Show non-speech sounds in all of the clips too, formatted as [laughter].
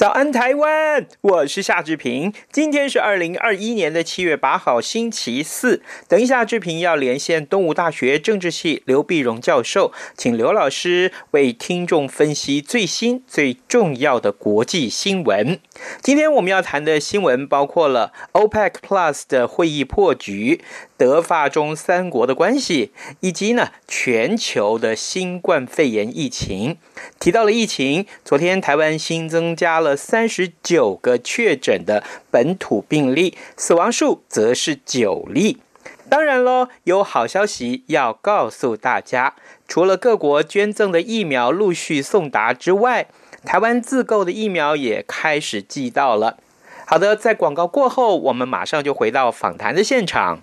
早安，台湾！我是夏志平。今天是二零二一年的七月八号，星期四。等一下，志平要连线东吴大学政治系刘碧荣教授，请刘老师为听众分析最新最重要的国际新闻。今天我们要谈的新闻包括了 OPEC Plus 的会议破局。德法中三国的关系，以及呢全球的新冠肺炎疫情。提到了疫情，昨天台湾新增加了三十九个确诊的本土病例，死亡数则是九例。当然喽，有好消息要告诉大家，除了各国捐赠的疫苗陆续送达之外，台湾自购的疫苗也开始寄到了。好的，在广告过后，我们马上就回到访谈的现场。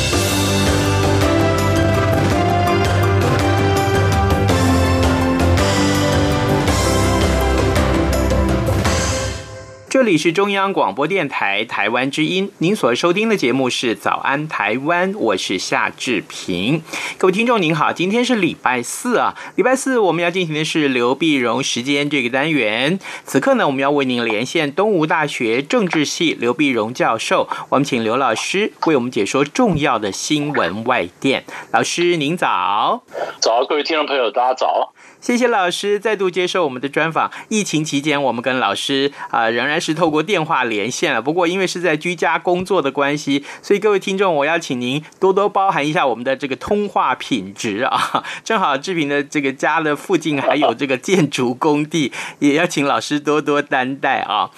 这里是中央广播电台台湾之音，您所收听的节目是《早安台湾》，我是夏志平。各位听众您好，今天是礼拜四啊，礼拜四我们要进行的是刘碧荣时间这个单元。此刻呢，我们要为您连线东吴大学政治系刘碧荣教授，我们请刘老师为我们解说重要的新闻外电。老师您早，早，各位听众朋友大家早。谢谢老师再度接受我们的专访。疫情期间，我们跟老师啊、呃、仍然是透过电话连线了。不过因为是在居家工作的关系，所以各位听众，我要请您多多包涵一下我们的这个通话品质啊。正好志平的这个家的附近还有这个建筑工地，也要请老师多多担待啊。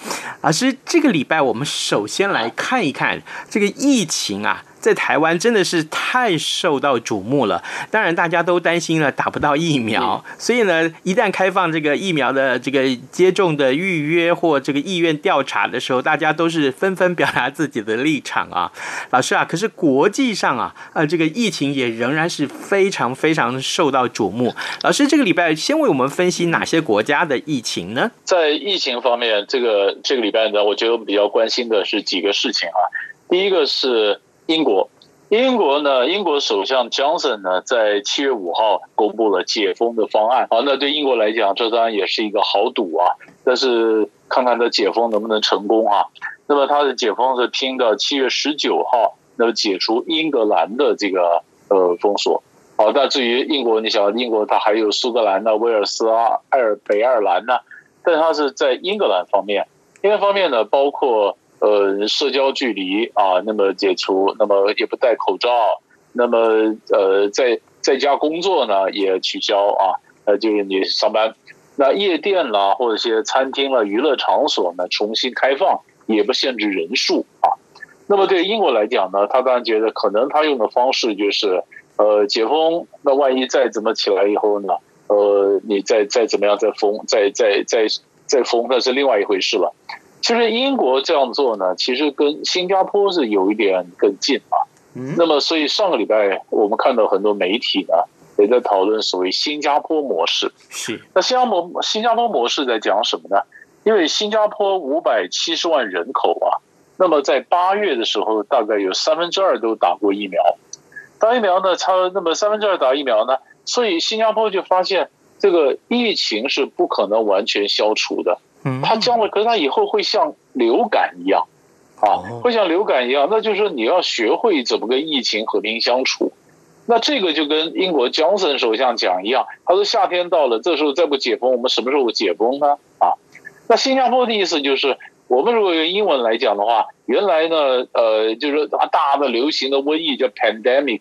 老师，这个礼拜我们首先来看一看这个疫情啊。在台湾真的是太受到瞩目了，当然大家都担心了打不到疫苗，所以呢，一旦开放这个疫苗的这个接种的预约或这个意愿调查的时候，大家都是纷纷表达自己的立场啊。老师啊，可是国际上啊，呃，这个疫情也仍然是非常非常受到瞩目。老师，这个礼拜先为我们分析哪些国家的疫情呢？在疫情方面，这个这个礼拜呢，我觉得我们比较关心的是几个事情啊。第一个是。英国，英国呢？英国首相 Johnson 呢，在七月五号公布了解封的方案。啊，那对英国来讲，这当然也是一个豪赌啊。但是看看他解封能不能成功啊？那么他的解封是拼到七月十九号，那么解除英格兰的这个呃封锁。好，那至于英国，你想英国它还有苏格兰呐、威尔斯啊、爱尔北爱尔兰呐，但它是在英格兰方面，英格兰方面呢，包括呃社交距离啊，那么解除，那么也不戴口罩，那么呃在在家工作呢也取消啊，呃就是你上班，那夜店啦或者些餐厅啦、娱乐场所呢重新开放，也不限制人数啊。那么对英国来讲呢，他当然觉得可能他用的方式就是。呃，解封，那万一再怎么起来以后呢？呃，你再再怎么样再封，再再再再封，那是另外一回事了。其实英国这样做呢，其实跟新加坡是有一点更近啊。嗯。那么，所以上个礼拜我们看到很多媒体呢也在讨论所谓新加坡模式。是。那新加坡新加坡模式在讲什么呢？因为新加坡五百七十万人口啊，那么在八月的时候，大概有三分之二都打过疫苗。打疫苗呢，差那么三分之二打疫苗呢，所以新加坡就发现这个疫情是不可能完全消除的。嗯，它将来，可是它以后会像流感一样，啊，会像流感一样，那就是说你要学会怎么跟疫情和平相处。那这个就跟英国强森首相讲一样，他说夏天到了，这时候再不解封，我们什么时候解封呢？啊，那新加坡的意思就是。我们如果用英文来讲的话，原来呢，呃，就是大大的流行的瘟疫叫 pandemic，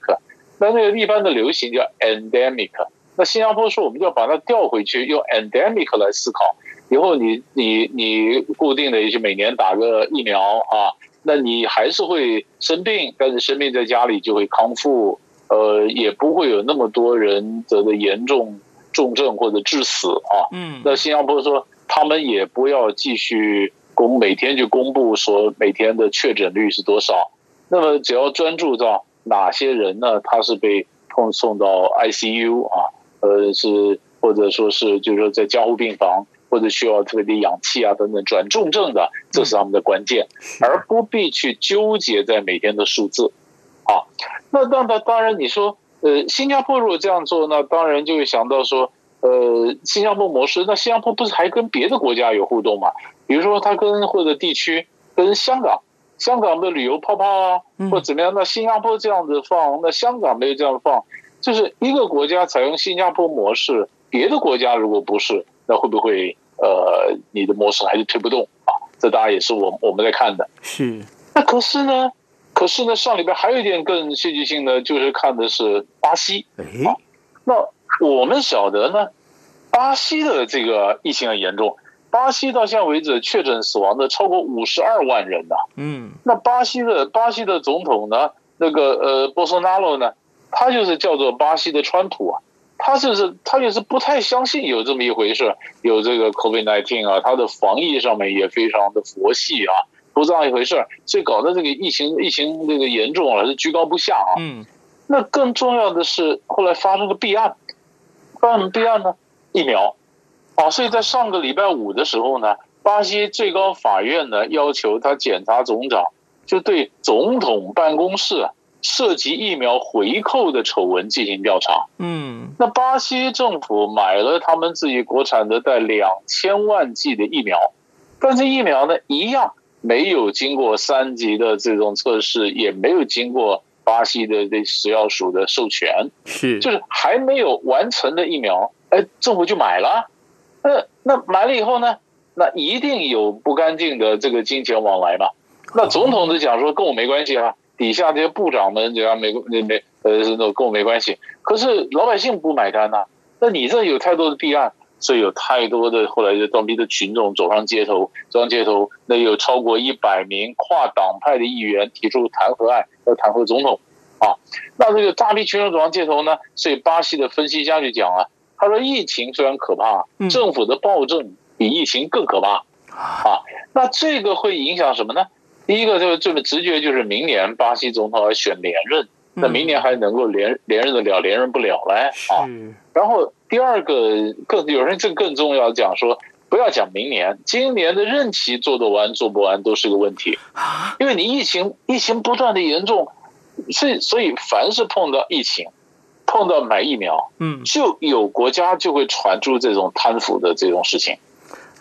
那那个一般的流行叫 endemic。那新加坡说，我们就要把它调回去，用 endemic 来思考。以后你你你固定的也就每年打个疫苗啊，那你还是会生病，但是生病在家里就会康复，呃，也不会有那么多人得的严重重症或者致死啊。嗯，那新加坡说，他们也不要继续。公每天就公布说每天的确诊率是多少，那么只要专注到哪些人呢？他是被送送到 ICU 啊，呃是或者说是就是说在加护病房或者需要特别的氧气啊等等转重症的，这是他们的关键，而不必去纠结在每天的数字啊。那那那当然你说呃新加坡如果这样做，那当然就会想到说呃新加坡模式，那新加坡不是还跟别的国家有互动吗？比如说，他跟或者地区跟香港，香港的旅游泡泡啊，或怎么样？那新加坡这样子放，那香港没有这样放，就是一个国家采用新加坡模式，别的国家如果不是，那会不会呃，你的模式还是推不动啊？这当然也是我我们在看的。是。那可是呢，可是呢，上礼拜还有一点更戏剧性的，就是看的是巴西。啊，那我们晓得呢，巴西的这个疫情很严重。巴西到现在为止确诊死亡的超过五十二万人呐，嗯，那巴西的巴西的总统呢，那个呃波索纳罗呢，他就是叫做巴西的川普啊，他就是他就是不太相信有这么一回事，有这个 COVID-19 啊，他的防疫上面也非常的佛系啊，不这样一回事，所以搞得这个疫情疫情这个严重了，是居高不下啊，嗯，那更重要的是后来发生个弊案，发生什么弊案呢？疫苗。啊，所以在上个礼拜五的时候呢，巴西最高法院呢要求他检察总长就对总统办公室涉及疫苗回扣的丑闻进行调查。嗯，那巴西政府买了他们自己国产的带两千万剂的疫苗，但是疫苗呢一样没有经过三级的这种测试，也没有经过巴西的这食药署的授权，是就是还没有完成的疫苗，哎，政府就买了。那那买了以后呢？那一定有不干净的这个金钱往来嘛？那总统就讲说跟我没关系啊，底下这些部长们这样没没没呃，那跟我没关系。可是老百姓不买单呐、啊。那你这有太多的弊案，所以有太多的后来就装逼的群众走上街头，走上街头，那有超过一百名跨党派的议员提出弹劾案，要弹劾总统啊。那这个大批群众走上街头呢，所以巴西的分析家就讲啊。他说：“疫情虽然可怕，政府的暴政比疫情更可怕啊！那这个会影响什么呢？第一个就是这个直觉就是明年巴西总统要选连任，那明年还能够连连任得了，连任不了嘞啊！然后第二个更有人这更重要讲说，不要讲明年，今年的任期做得完做不完都是个问题，因为你疫情疫情不断的严重，所以所以凡是碰到疫情。”碰到买疫苗，嗯，就有国家就会传出这种贪腐的这种事情，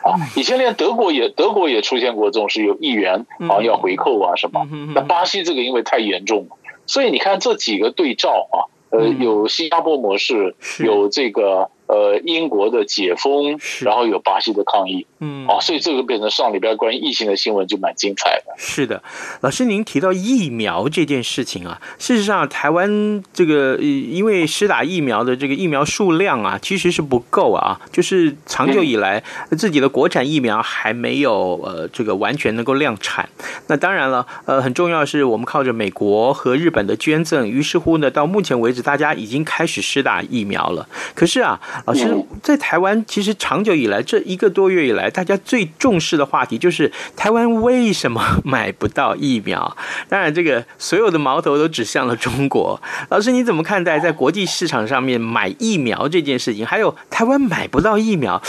啊，以前连德国也德国也出现过这种是，有议员啊要回扣啊什么，那巴西这个因为太严重了，所以你看这几个对照啊，呃，有新加坡模式，有这个。呃，英国的解封，然后有巴西的抗议，嗯，啊，所以这个变成上礼拜关于疫情的新闻就蛮精彩的。是的，老师，您提到疫苗这件事情啊，事实上，台湾这个因为施打疫苗的这个疫苗数量啊，其实是不够啊，就是长久以来自己的国产疫苗还没有呃这个完全能够量产。那当然了，呃，很重要的是我们靠着美国和日本的捐赠，于是乎呢，到目前为止，大家已经开始施打疫苗了。可是啊。老师，在台湾，其实长久以来，这一个多月以来，大家最重视的话题就是台湾为什么买不到疫苗？[laughs] 当然，这个所有的矛头都指向了中国。老师，你怎么看待在国际市场上面买疫苗这件事情？还有台湾买不到疫苗，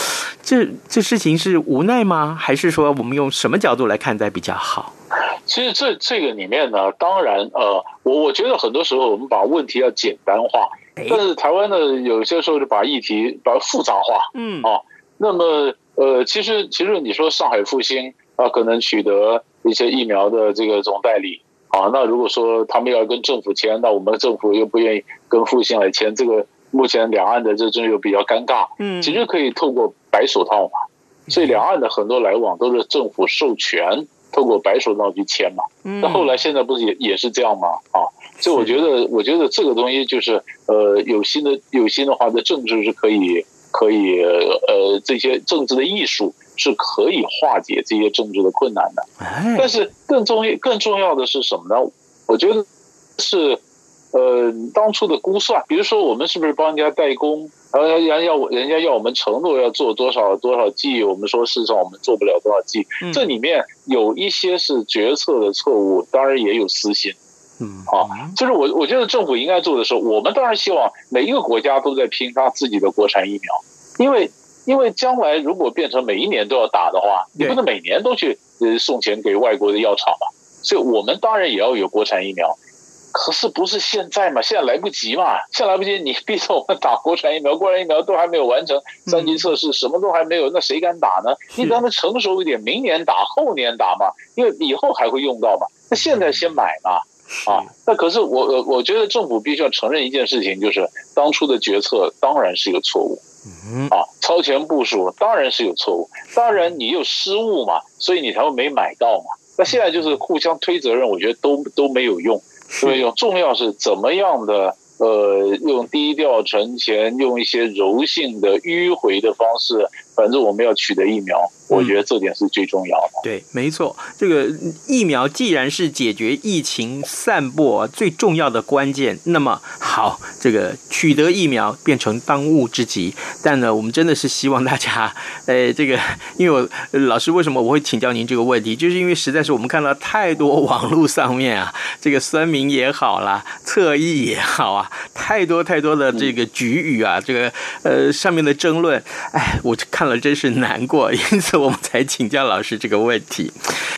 这这事情是无奈吗？还是说我们用什么角度来看待比较好？其实这这个里面呢，当然，呃，我我觉得很多时候我们把问题要简单化。但是台湾呢，有些时候就把议题把它复杂化，嗯。啊，那么呃，其实其实你说上海复兴啊，可能取得一些疫苗的这个总代理啊，那如果说他们要跟政府签，那我们政府又不愿意跟复兴来签，这个目前两岸的这真又比较尴尬，嗯，其实可以透过白手套嘛，所以两岸的很多来往都是政府授权，透过白手套去签嘛，那后来现在不是也也是这样吗？啊。所以我觉得，我觉得这个东西就是，呃，有心的有心的话，的政治是可以可以，呃，这些政治的艺术是可以化解这些政治的困难的。但是更重要更重要的是什么呢？我觉得是，呃，当初的估算，比如说我们是不是帮人家代工，然后人家要人家要我们承诺要做多少多少剂，我们说事实上我们做不了多少剂，这里面有一些是决策的错误，当然也有私心。嗯，好，就是我我觉得政府应该做的是，我们当然希望每一个国家都在拼他自己的国产疫苗，因为因为将来如果变成每一年都要打的话，你不能每年都去呃送钱给外国的药厂嘛，所以我们当然也要有国产疫苗，可是不是现在嘛，现在来不及嘛，现在来不及，你逼着我们打国产疫苗，国产疫苗都还没有完成三级测试，什么都还没有，那谁敢打呢？你让它成熟一点，明年打，后年打嘛，因为以后还会用到嘛，那现在先买嘛。啊，那可是我我我觉得政府必须要承认一件事情，就是当初的决策当然是一个错误，嗯啊，超前部署当然是有错误，当然你有失误嘛，所以你才会没买到嘛。那现在就是互相推责任，我觉得都都没有用，所以用重要是怎么样的。呃，用低调存钱，用一些柔性的迂回的方式，反正我们要取得疫苗，我觉得这点是最重要的。嗯、对，没错，这个疫苗既然是解决疫情散播最重要的关键，那么好，这个取得疫苗变成当务之急。但呢，我们真的是希望大家，呃，这个，因为我老师为什么我会请教您这个问题，就是因为实在是我们看到太多网络上面啊，这个酸民也好啦，侧翼也好啊。太多太多的这个局语啊，这个呃上面的争论，哎，我看了真是难过，[laughs] 因此我们才请教老师这个问题。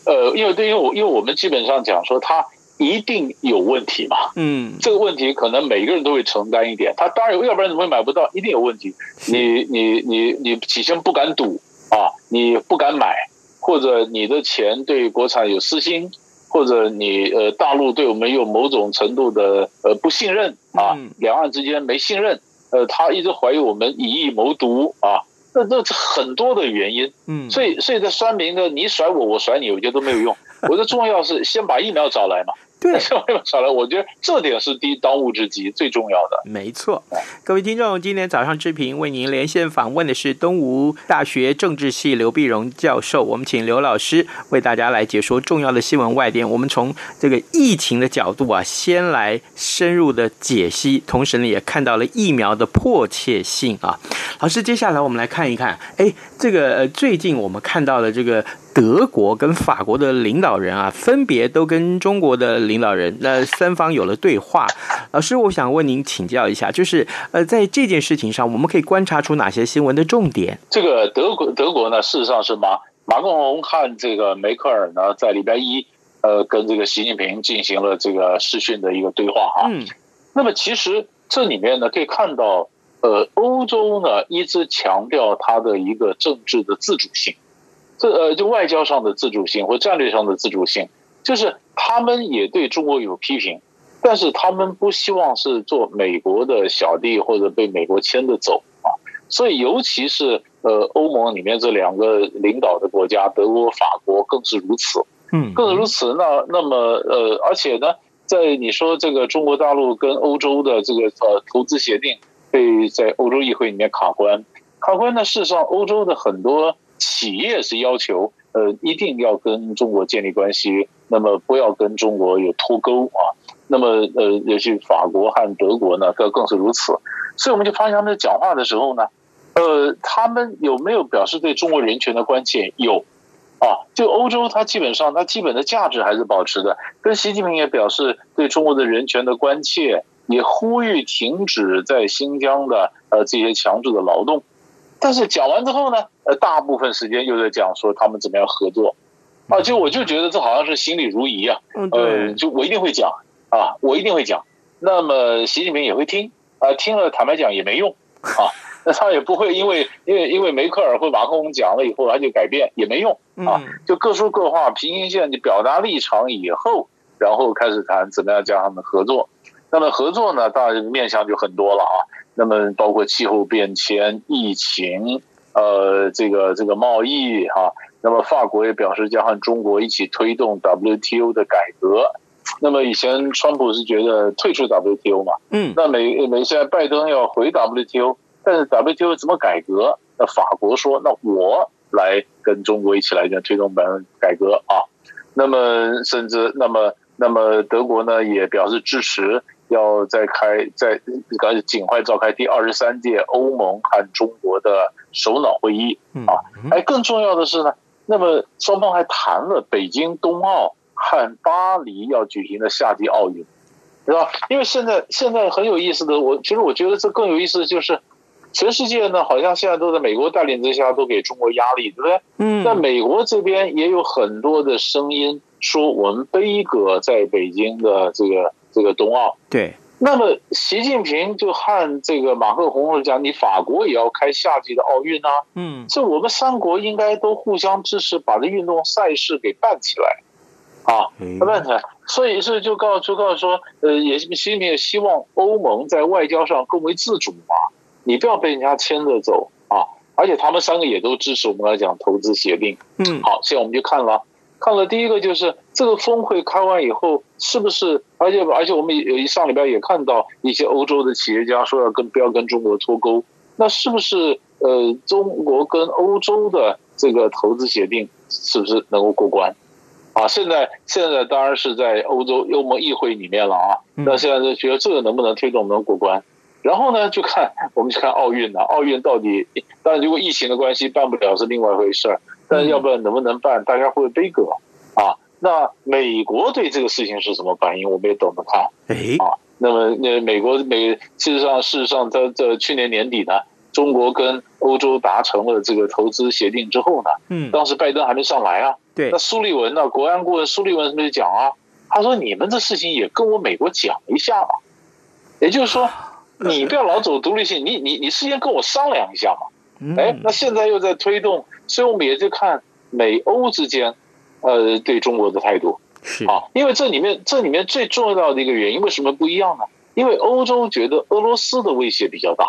呃，因为对于我，因为我们基本上讲说他一定有问题嘛，嗯，这个问题可能每个人都会承担一点，他当然要不然怎么会买不到？一定有问题。你你你你起先不敢赌啊，你不敢买，或者你的钱对国产有私心。或者你呃大陆对我们有某种程度的呃不信任啊，两岸之间没信任，呃他一直怀疑我们以疫谋独啊，那那很多的原因，嗯，所以所以在酸民的你甩我我甩你，我觉得都没有用，我觉得重要是先把疫苗找来嘛。[laughs] 对，疫苗找来，我觉得这点是第一当务之急，最重要的。没错，各位听众，今天早上志平为您连线访问的是东吴大学政治系刘碧荣教授，我们请刘老师为大家来解说重要的新闻外电。我们从这个疫情的角度啊，先来深入的解析，同时呢，也看到了疫苗的迫切性啊。老师，接下来我们来看一看，哎，这个最近我们看到的这个。德国跟法国的领导人啊，分别都跟中国的领导人，那三方有了对话。老师，我想问您请教一下，就是呃，在这件事情上，我们可以观察出哪些新闻的重点？这个德国，德国呢，事实上是马马克龙和这个梅克尔呢，在礼拜一，呃，跟这个习近平进行了这个视讯的一个对话哈。嗯。那么其实这里面呢，可以看到，呃，欧洲呢一直强调它的一个政治的自主性。这呃，就外交上的自主性或战略上的自主性，就是他们也对中国有批评，但是他们不希望是做美国的小弟或者被美国牵着走啊。所以，尤其是呃欧盟里面这两个领导的国家，德国、法国更是如此。嗯，更是如此。那那么呃，而且呢，在你说这个中国大陆跟欧洲的这个呃投资协定被在欧洲议会里面卡关，卡关呢，事实上欧洲的很多企业是要求呃一定要跟中国建立关系，那么不要跟中国有脱钩啊。那么呃，尤其法国和德国呢，更更是如此。所以我们就发现他们在讲话的时候呢，呃，他们有没有表示对中国人权的关切？有。啊，就欧洲，它基本上它基本的价值还是保持的。跟习近平也表示对中国的人权的关切，也呼吁停止在新疆的呃这些强制的劳动。但是讲完之后呢，呃，大部分时间又在讲说他们怎么样合作。啊，就我就觉得这好像是心里如一啊。嗯，呃，就我一定会讲啊，我一定会讲。那么习近平也会听啊，听了坦白讲也没用 [laughs] 啊。那他也不会因为因为因为梅克尔或马克龙讲了以后他就改变也没用啊，就各说各话，平行线你表达立场以后，然后开始谈怎么样将他们合作。那么合作呢，当然面向就很多了啊。那么包括气候变迁、疫情，呃，这个这个贸易哈。那么法国也表示将和中国一起推动 WTO 的改革。那么以前川普是觉得退出 WTO 嘛，嗯，那美美现在拜登要回 WTO。但是 WTO 怎么改革？那法国说，那我来跟中国一起来推动本改革啊。那么甚至那么那么德国呢也表示支持，要再开在赶紧尽快召开第二十三届欧盟和中国的首脑会议啊。哎，更重要的是呢，那么双方还谈了北京冬奥和巴黎要举行的夏季奥运，对吧？因为现在现在很有意思的，我其实我觉得这更有意思的就是。全世界呢，好像现在都在美国带领之下，都给中国压力，对不对？嗯。在美国这边也有很多的声音说，我们杯葛在北京的这个这个冬奥。对。那么习近平就和这个马克宏讲，你法国也要开夏季的奥运啊。嗯。这我们三国应该都互相支持，把这运动赛事给办起来。啊，办起来。所以是就告就告诉说，呃，也习近平也希望欧盟在外交上更为自主嘛。你不要被人家牵着走啊！而且他们三个也都支持我们来讲投资协定。嗯，好，现在我们就看了，看了第一个就是这个峰会开完以后，是不是？而且而且我们有一上礼拜也看到一些欧洲的企业家说要跟不要跟中国脱钩，那是不是？呃，中国跟欧洲的这个投资协定是不是能够过关？啊，现在现在当然是在欧洲欧盟议会里面了啊。那现在就觉得这个能不能推动能过关？然后呢，就看我们去看奥运了。奥运到底，当然如果疫情的关系办不了是另外一回事儿，但要不然能不能办，大家会不会杯葛啊？那美国对这个事情是什么反应？我们也等着看。啊，那么那美国美，事实上事实上在在去年年底呢，中国跟欧洲达成了这个投资协定之后呢，嗯，当时拜登还没上来啊。对，那苏利文呢，国安顾问苏利文是不是讲啊？他说：“你们这事情也跟我美国讲一下吧。”也就是说。你不要老走独立性，你你你事先跟我商量一下嘛。哎，那现在又在推动，所以我们也就看美欧之间，呃，对中国的态度。是。啊，因为这里面这里面最重要的一个原因，为什么不一样呢？因为欧洲觉得俄罗斯的威胁比较大，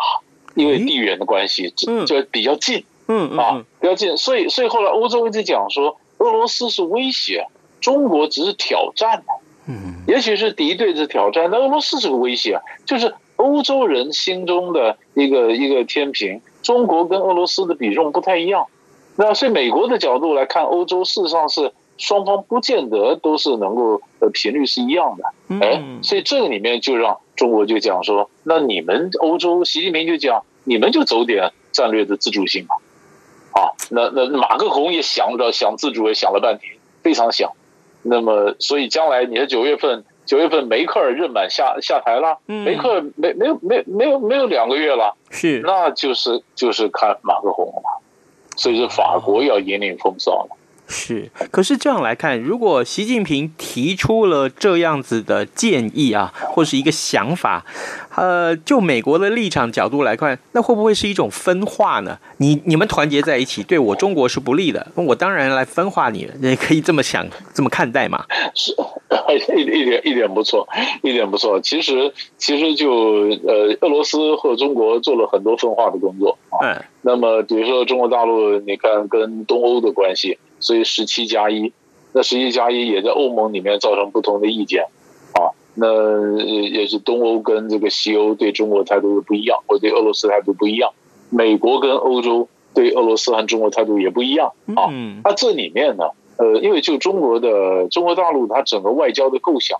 因为地缘的关系，就就比较近，嗯啊，比较近，所以所以后来欧洲一直讲说，俄罗斯是威胁，中国只是挑战，嗯，也许是敌对的挑战，但俄罗斯是个威胁啊，就是。欧洲人心中的一个一个天平，中国跟俄罗斯的比重不太一样。那所以美国的角度来看，欧洲事实上是双方不见得都是能够呃频率是一样的。哎，所以这个里面就让中国就讲说，那你们欧洲，习近平就讲，你们就走点战略的自主性嘛。啊，那那马克宏也想着想自主，也想了半天，非常想。那么所以将来你的九月份。九月份梅克尔任满下下台了，梅克尔没没有没没有没有两个月了，是，那就是就是看马克宏了嘛，所以说法国要引领风骚了，是，可是这样来看，如果习近平提出了这样子的建议啊，或是一个想法，呃，就美国的立场角度来看，那会不会是一种分化呢？你你们团结在一起，对我中国是不利的，我当然来分化你了，你可以这么想，这么看待嘛？是，[laughs] 一一点一点不错，一点不错。其实其实就呃，俄罗斯和中国做了很多分化的工作啊。嗯。那么比如说中国大陆，你看跟东欧的关系。所以十七加一，那十七加一也在欧盟里面造成不同的意见，啊，那也是东欧跟这个西欧对中国态度又不一样，或对俄罗斯态度不一样，美国跟欧洲对俄罗斯和中国态度也不一样，啊，那这里面呢，呃，因为就中国的中国大陆它整个外交的构想，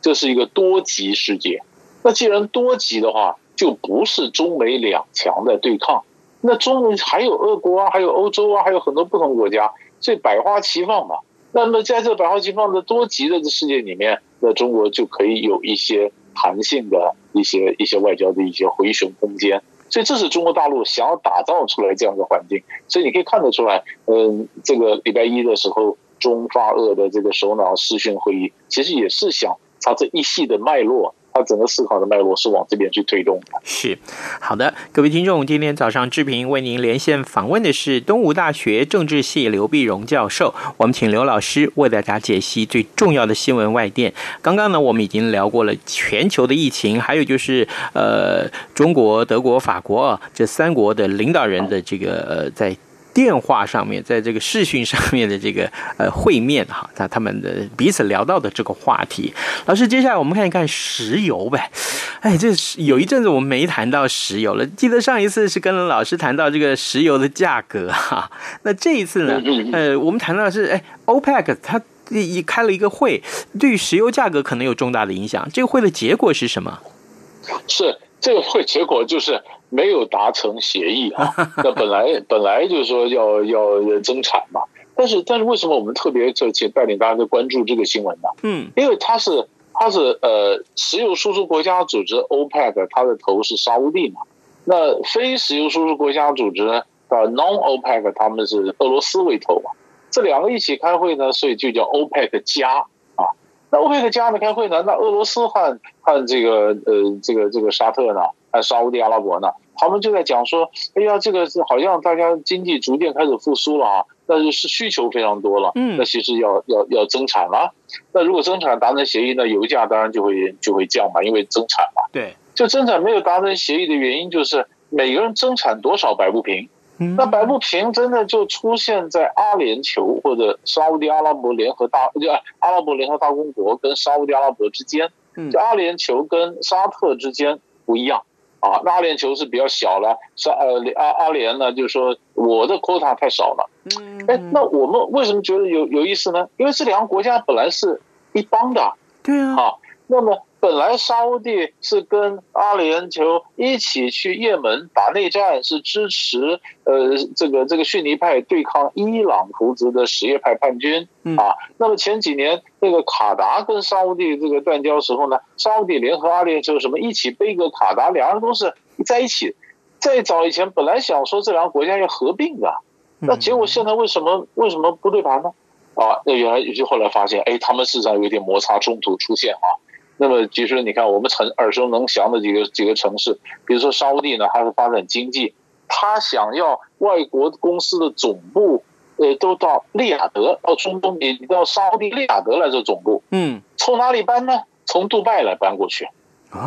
这是一个多极世界，那既然多极的话，就不是中美两强的对抗，那中美还有俄国啊，还有欧洲啊，还有很多不同国家。所以百花齐放嘛，那么在这百花齐放的多极的世界里面，那中国就可以有一些弹性的一些一些外交的一些回旋空间。所以这是中国大陆想要打造出来这样的环境。所以你可以看得出来，嗯，这个礼拜一的时候，中法俄的这个首脑视讯会议，其实也是想它这一系的脉络。他整个思考的脉络是往这边去推动的。是，好的，各位听众，今天早上志平为您连线访问的是东吴大学政治系刘碧荣教授。我们请刘老师为大家解析最重要的新闻外电。刚刚呢，我们已经聊过了全球的疫情，还有就是呃，中国、德国、法国啊这三国的领导人的这个呃在。电话上面，在这个视讯上面的这个呃会面哈，他他们的彼此聊到的这个话题。老师，接下来我们看一看石油呗。哎，这是有一阵子我们没谈到石油了。记得上一次是跟老师谈到这个石油的价格哈。那这一次呢，呃，我们谈到的是哎，OPEC 它一开了一个会，对于石油价格可能有重大的影响。这个会的结果是什么？是这个会结果就是。没有达成协议啊，[laughs] 那本来本来就是说要要增产嘛，但是但是为什么我们特别这且带领大家去关注这个新闻呢？嗯，因为它是它是呃石油输出国家组织 OPEC，它的头是沙乌地嘛，那非石油输出国家组织的 Non-OPEC，他们是俄罗斯为头嘛，这两个一起开会呢，所以就叫 OPEC 加啊。那 OPEC 加的开会呢，那俄罗斯和和这个呃这个这个沙特呢，和沙乌地阿拉伯呢？他们就在讲说，哎呀，这个是好像大家经济逐渐开始复苏了啊，但是是需求非常多了，嗯，那其实要要要增产了。那如果增产达成协议，那油价当然就会就会降嘛，因为增产嘛。对，就增产没有达成协议的原因，就是每个人增产多少摆不平。嗯，那摆不平真的就出现在阿联酋或者沙乌地阿拉伯联合大就阿拉伯联合大公国跟沙乌地阿拉伯之间，就阿联酋跟沙特之间不一样。啊，那阿联酋是比较小了，是呃阿阿联呢，就是说我的 quota 太少了。嗯，哎，那我们为什么觉得有有意思呢？因为这两个国家本来是一帮的。对啊。啊，那么。本来沙乌地是跟阿联酋一起去也门打内战，是支持呃这个这个逊尼派对抗伊朗扶植的什叶派叛军啊。那么前几年这个卡达跟沙乌地这个断交时候呢，沙乌地联合阿联酋什么一起背个卡达，两人都是在一起。再早以前本来想说这两个国家要合并的，那结果现在为什么为什么不对盘呢？啊，那原来就后来发现，哎，他们事实上有点摩擦冲突出现啊。那么，其实你看，我们很耳熟能详的几个几个城市，比如说沙乌地呢，它是发展经济，它想要外国公司的总部，呃，都到利雅得，到中东，你到沙乌地利雅得来做总部，嗯，从哪里搬呢？从杜拜来搬过去，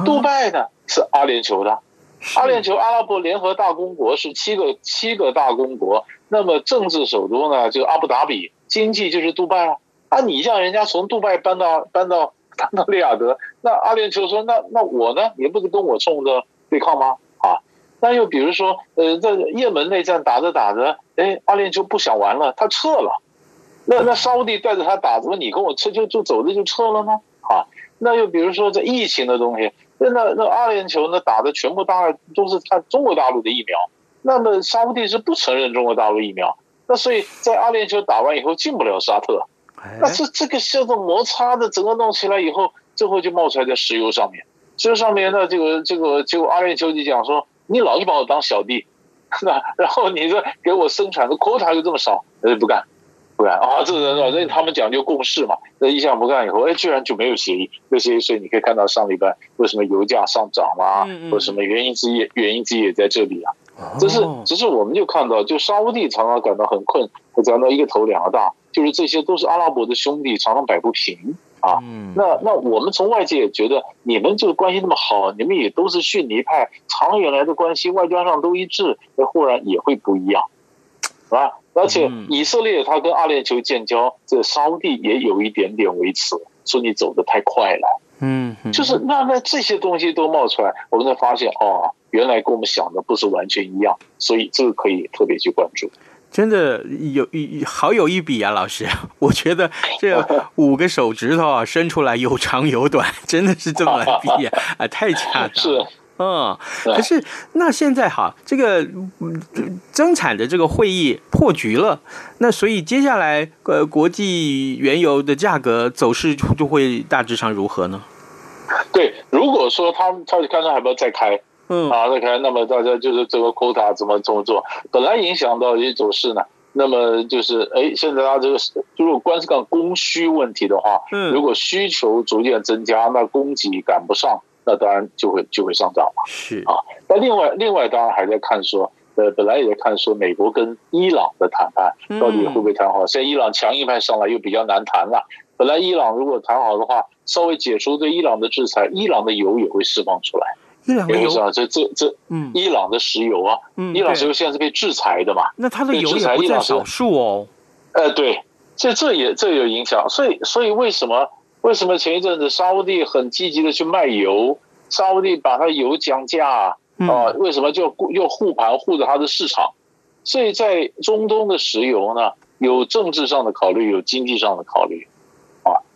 杜拜呢是阿联酋的，阿联酋阿拉伯联合大公国是七个七个大公国，那么政治首都呢就阿布达比，经济就是杜拜啊，啊，你让人家从杜拜搬到搬到。谈到利亚德，那阿联酋说：“那那我呢？也不是跟我冲着对抗吗？啊，那又比如说，呃，在也门内战打着打着，哎，阿联酋不想玩了，他撤了。那那沙乌地带着他打，怎么你跟我撤就就走着就撤了呢？啊，那又比如说这疫情的东西，那那那阿联酋呢打的全部大概都是看中国大陆的疫苗，那么沙乌地是不承认中国大陆疫苗，那所以在阿联酋打完以后进不了沙特。”那这这个叫做摩擦的整个弄起来以后，最后就冒出来在石油上面。石油上面呢，这个这个结果阿联酋就讲说，你老是把我当小弟，[laughs] 那然后你这给我生产的 quota 又这么少，那就不干。不干。啊，这个人那他们讲究共识嘛，那一下不干以后，哎，居然就没有协议，这协议，所以你可以看到上礼拜为什么油价上涨啦，或什么原因之一，原因之一也在这里啊。这是，只是我们就看到，就沙乌地常常感到很困，感到一个头两个大，就是这些都是阿拉伯的兄弟，常常摆不平啊。那那我们从外界也觉得，你们这个关系那么好，你们也都是逊尼派，长远来的关系，外交上都一致，那忽然也会不一样，啊。而且以色列他跟阿联酋建交，这沙乌地也有一点点维持，说你走得太快了。嗯，就是那那这些东西都冒出来，我们才发现哦，原来跟我们想的不是完全一样，所以这个可以特别去关注。真的有一好有一比啊，老师，[laughs] 我觉得这五个手指头啊伸出来有长有短，真的是这么来比啊，啊太恰当了。[laughs] 是。嗯，可是那现在哈，这个增产的这个会议破局了，那所以接下来呃，国际原油的价格走势就会大致上如何呢？[laughs] 对，如果说他们他看看还要不要再开，嗯啊再开，那么大家就是这个 quota 怎么怎么做，本来影响到一些走势呢，那么就是哎，现在他这个如果关系到供需问题的话，嗯，如果需求逐渐增加，那供给赶不上。那当然就会就会上涨嘛，是啊。那另外另外当然还在看说，呃，本来也在看说美国跟伊朗的谈判到底会不会谈好。现在伊朗强硬派上来又比较难谈了。本来伊朗如果谈好的话，稍微解除对伊朗的制裁，伊朗的油也会释放出来。伊朗的油啊，这这这，嗯，伊朗的石油啊，伊朗石油现在是被制裁的嘛？那它的油也不在少数哦。呃，对，这这也这有影响。所以所以为什么？为什么前一阵子沙乌地很积极的去卖油？沙乌地把它油降价啊，啊？为什么就又护盘护着它的市场？所以在中东的石油呢，有政治上的考虑，有经济上的考虑啊。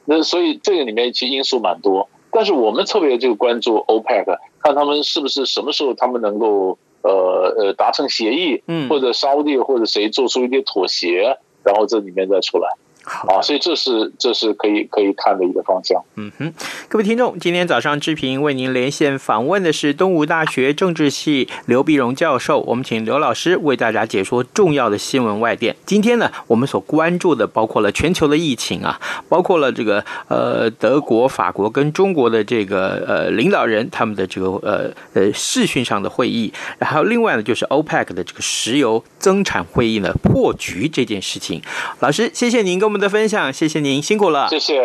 那所以这个里面其实因素蛮多。但是我们特别就关注 OPEC，看他们是不是什么时候他们能够呃呃达成协议，嗯或者沙乌地或者谁做出一些妥协，然后这里面再出来。好，所以这是这是可以可以看的一个方向。嗯哼，各位听众，今天早上志平为您连线访问的是东吴大学政治系刘碧荣教授，我们请刘老师为大家解说重要的新闻外电。今天呢，我们所关注的包括了全球的疫情啊，包括了这个呃德国、法国跟中国的这个呃领导人他们的这个呃呃视讯上的会议，然后另外呢就是 OPEC 的这个石油增产会议呢破局这件事情。老师，谢谢您跟我们的分享，谢谢您，辛苦了。谢谢。中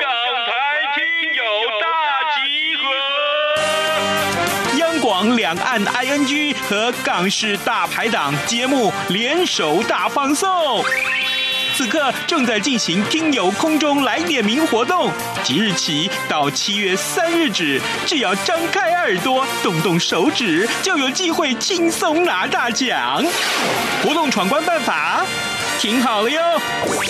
港台听友大集合，央广两岸 ING 和港式大排档节目联手大放送。此刻正在进行听友空中来点名活动，即日起到七月三日止，只要张开耳朵，动动手指，就有机会轻松拿大奖。活动闯关办法，[laughs] 听好了哟。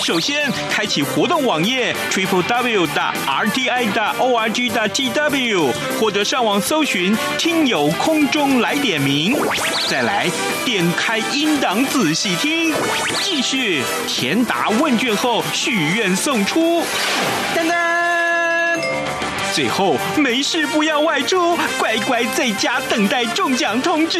首先，开启活动网页 triple w 的 r t i 的 o r g 的 t w，或者上网搜寻听友空中来点名。再来点开音档仔细听，继续填。答问卷后许愿送出，噔噔，最后没事不要外出，乖乖在家等待中奖通知。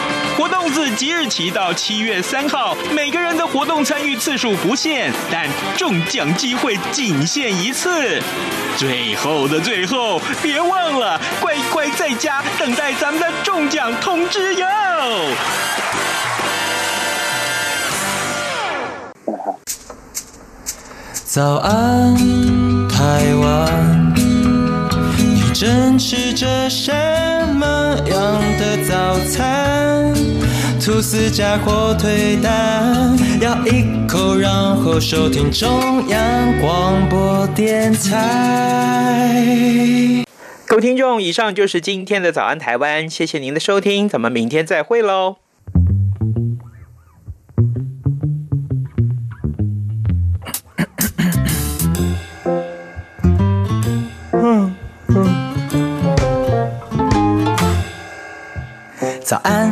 活动自即日起到七月三号，每个人的活动参与次数不限，但中奖机会仅限一次。最后的最后，别忘了乖乖在家等待咱们的中奖通知哟。早安，台湾，你正吃着什样的早餐？吐司加火腿蛋，咬一口，然后收听中央广播电台。各位听众，以上就是今天的早安台湾，谢谢您的收听，咱们明天再会喽。早安。